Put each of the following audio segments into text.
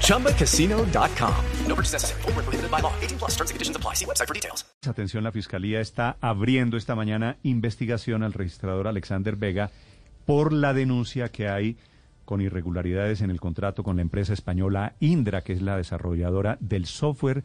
ChumbaCasino.com. No purchase necessary. Void where prohibited by law. 18 plus terms and conditions apply. See website for details. Atención, la Fiscalía está abriendo esta mañana investigación al registrador Alexander Vega por la denuncia que hay con irregularidades en el contrato con la empresa española Indra, que es la desarrolladora del software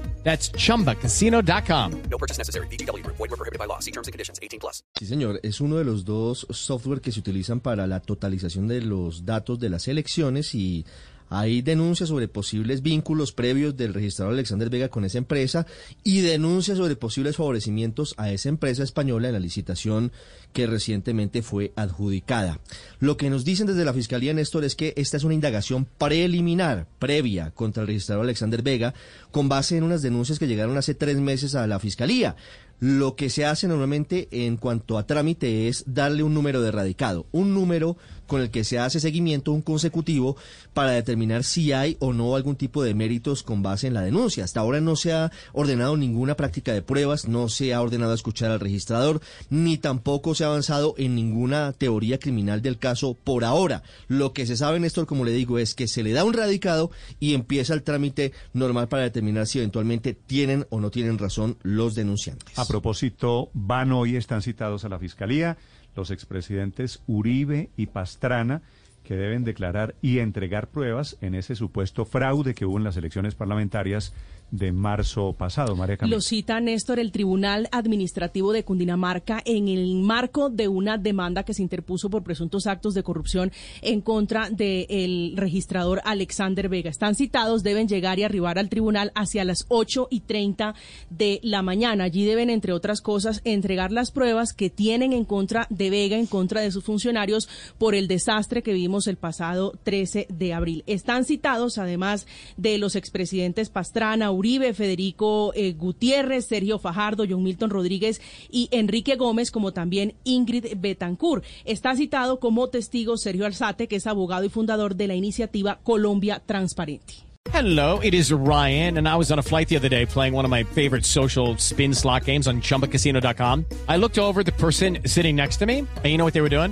That's chumbacasino.com. No purchase necessary. VGW Group. Void were prohibited by law. See terms and conditions. 18 plus. Sí, señor, es uno de los dos software que se utilizan para la totalización de los datos de las elecciones y hay denuncias sobre posibles vínculos previos del registrador Alexander Vega con esa empresa y denuncias sobre posibles favorecimientos a esa empresa española en la licitación que recientemente fue adjudicada. Lo que nos dicen desde la Fiscalía, Néstor, es que esta es una indagación preliminar, previa, contra el registrador Alexander Vega, con base en unas denuncias que llegaron hace tres meses a la Fiscalía. Lo que se hace normalmente en cuanto a trámite es darle un número de radicado, un número con el que se hace seguimiento, un consecutivo, para determinar si hay o no algún tipo de méritos con base en la denuncia. Hasta ahora no se ha ordenado ninguna práctica de pruebas, no se ha ordenado escuchar al registrador, ni tampoco se ha avanzado en ninguna teoría criminal del caso por ahora. Lo que se sabe, Néstor, como le digo, es que se le da un radicado y empieza el trámite normal para determinar si eventualmente tienen o no tienen razón los denunciantes. Propósito, van hoy, están citados a la Fiscalía los expresidentes Uribe y Pastrana, que deben declarar y entregar pruebas en ese supuesto fraude que hubo en las elecciones parlamentarias de marzo pasado, María Camila. Lo cita Néstor el Tribunal Administrativo de Cundinamarca en el marco de una demanda que se interpuso por presuntos actos de corrupción en contra del registrador Alexander Vega. Están citados, deben llegar y arribar al tribunal hacia las 8 y 30 de la mañana. Allí deben, entre otras cosas, entregar las pruebas que tienen en contra de Vega, en contra de sus funcionarios, por el desastre que vimos el pasado 13 de abril. Están citados, además de los expresidentes Pastrana, Uribe, Federico eh, Gutiérrez, Sergio Fajardo, John Milton Rodríguez y Enrique Gómez, como también Ingrid Betancourt. Está citado como testigo Sergio Alzate, que es abogado y fundador de la iniciativa Colombia Transparente. Hello, it is Ryan, and I was on a flight the other day playing one of my favorite social spin slot games on chumbacasino.com. I looked over the person sitting next to me, and you know what they were doing?